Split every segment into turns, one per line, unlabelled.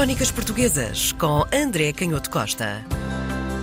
Crónicas Portuguesas com André Canhoto Costa.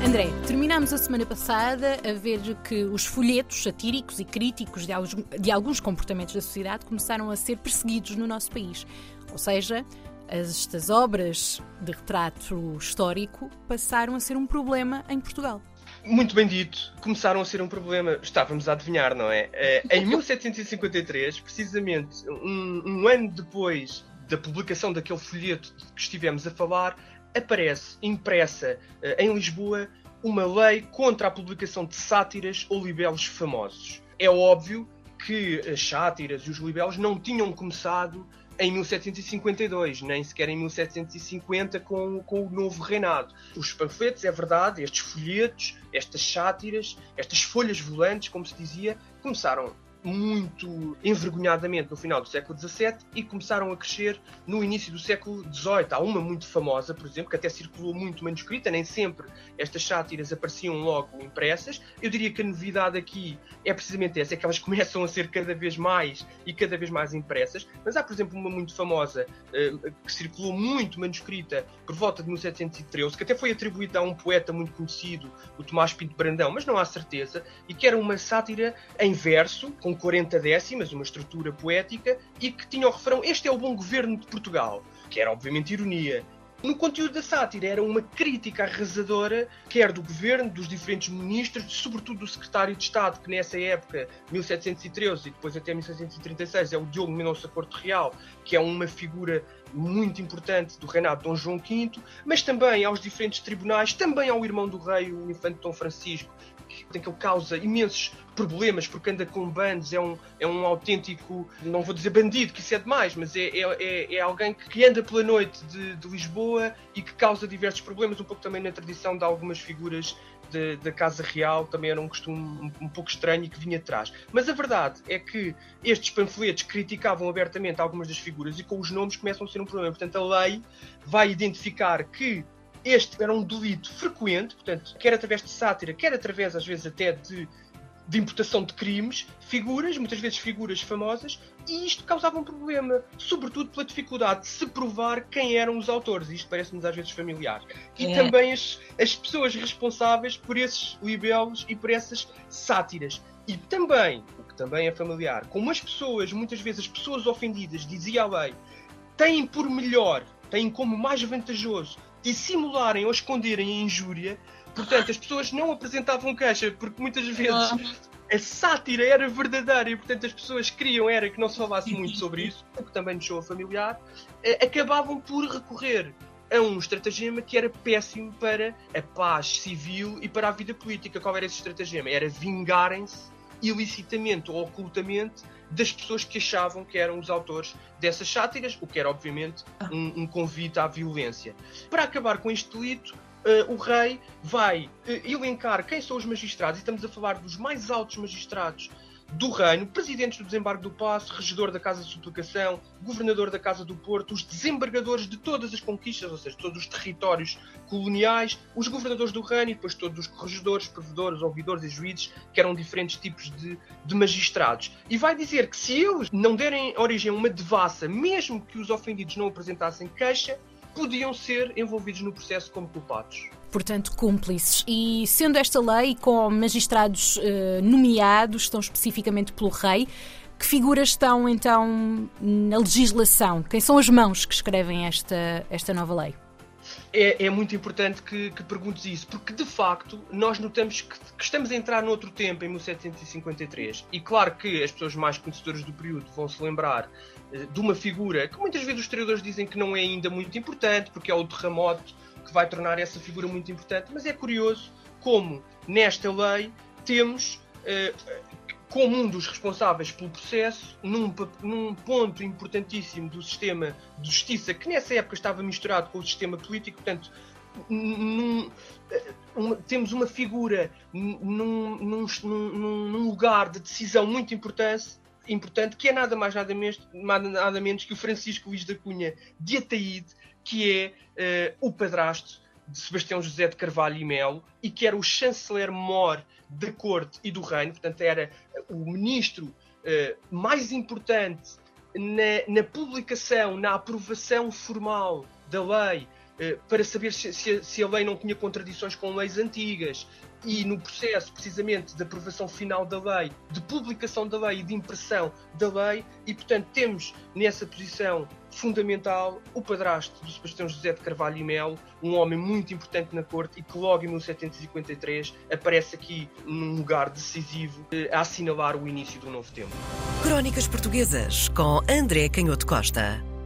André, terminámos a semana passada a ver que os folhetos satíricos e críticos de alguns, de alguns comportamentos da sociedade começaram a ser perseguidos no nosso país. Ou seja, estas obras de retrato histórico passaram a ser um problema em Portugal.
Muito bem dito, começaram a ser um problema, estávamos a adivinhar, não é? Eh, em 1753, precisamente um, um ano depois da publicação daquele folheto que estivemos a falar, aparece impressa uh, em Lisboa uma lei contra a publicação de sátiras ou libelos famosos. É óbvio que as sátiras e os libelos não tinham começado em 1752, nem sequer em 1750 com, com o novo reinado. Os panfletos, é verdade, estes folhetos, estas sátiras, estas folhas volantes, como se dizia, começaram muito envergonhadamente no final do século XVII e começaram a crescer no início do século XVIII. Há uma muito famosa, por exemplo, que até circulou muito manuscrita, nem sempre estas sátiras apareciam logo impressas. Eu diria que a novidade aqui é precisamente essa, é que elas começam a ser cada vez mais e cada vez mais impressas. Mas há, por exemplo, uma muito famosa eh, que circulou muito manuscrita por volta de 1713, que até foi atribuída a um poeta muito conhecido, o Tomás Pinto Brandão, mas não há certeza, e que era uma sátira em verso, com 40 décimas, uma estrutura poética, e que tinha o refrão Este é o bom governo de Portugal, que era obviamente ironia. No conteúdo da sátira. Era uma crítica arrasadora, quer do governo, dos diferentes ministros, sobretudo do secretário de Estado, que nessa época, 1713 e depois até 1736, é o Diogo Mendonça Corte Real, que é uma figura muito importante do reinado de Dom João V, mas também aos diferentes tribunais, também ao irmão do rei, o infante Dom Francisco, em que ele causa imensos problemas porque anda com bandos, é um, é um autêntico, não vou dizer bandido, que isso é demais, mas é, é, é, é alguém que anda pela noite de, de, Lisboa e que causa diversos problemas, um pouco também na tradição de algumas figuras da Casa Real, também era um costume um, um pouco estranho e que vinha atrás. Mas a verdade é que estes panfletos criticavam abertamente algumas das figuras e com os nomes começam a ser um problema. Portanto, a lei vai identificar que este era um delito frequente, portanto, quer através de sátira, quer através, às vezes, até de, de imputação de crimes, figuras, muitas vezes figuras famosas, e isto causava um problema, sobretudo pela dificuldade de se provar quem eram os autores. Isto parece-nos às vezes familiar. E é. também as, as pessoas responsáveis por esses libelos e por essas sátiras. E também, o que também é familiar, como as pessoas, muitas vezes as pessoas ofendidas, dizia a lei, têm por melhor, têm como mais vantajoso dissimularem ou esconderem a injúria. Portanto, as pessoas não apresentavam queixa, porque muitas vezes ah. a sátira era verdadeira e, portanto, as pessoas queriam era que não se falasse muito sobre isso, o que também nos soa familiar, eh, acabavam por recorrer a um estratagema que era péssimo para a paz civil e para a vida política. Qual era esse estratagema? Era vingarem-se ilicitamente ou ocultamente das pessoas que achavam que eram os autores dessas sátiras, o que era obviamente ah. um, um convite à violência. Para acabar com este delito, uh, o rei vai uh, elencar quem são os magistrados, e estamos a falar dos mais altos magistrados do Reino, presidentes do desembarque do Passo, regedor da Casa de Suplicação, governador da Casa do Porto, os desembargadores de todas as conquistas, ou seja, todos os territórios coloniais, os governadores do Reino e depois todos os corregedores, provedores, ouvidores e juízes, que eram diferentes tipos de, de magistrados. E vai dizer que se eles não derem origem a uma devassa, mesmo que os ofendidos não apresentassem queixa, podiam ser envolvidos no processo como culpados
portanto, cúmplices. E sendo esta lei com magistrados eh, nomeados, estão especificamente pelo rei, que figuras estão então na legislação? Quem são as mãos que escrevem esta, esta nova lei?
É, é, muito importante que, que, perguntes isso, porque de facto nós notamos que, que, estamos a entrar noutro tempo, em 1753. E claro que as pessoas mais conhecedoras do período vão se lembrar eh, de uma figura que muitas vezes os historiadores dizem que não é ainda muito importante, porque é o terremoto que vai tornar essa figura muito importante. Mas é curioso como nesta lei temos uh, como um dos responsáveis pelo processo, num, num, ponto importantíssimo do sistema de justiça, que nessa época estava misturado com o sistema político, portanto, num, eh, temos uma figura num, num, lugar de decisão muito importante, importante, que é nada mais nada menos, nada menos que o Francisco Luís da Cunha de Ataíde, que é uh, o padrasto de Sebastião José de Carvalho e Melo e que era o chanceler-mor da corte e do reino, portanto era o ministro uh, mais importante na, na publicação, na aprovação formal da lei, eh, para saber se, se, se, a lei não tinha contradições com leis antigas e no processo, precisamente, de aprovação final da lei, de publicação da lei e de impressão da lei, e, portanto, temos nessa posição fundamental o padrasto do Sebastião José de Carvalho e Melo, um homem muito importante na corte e que logo em 1753 aparece aqui num lugar decisivo eh, a assinalar o início do novo tempo.
Crónicas Portuguesas com André Canhoto Costa.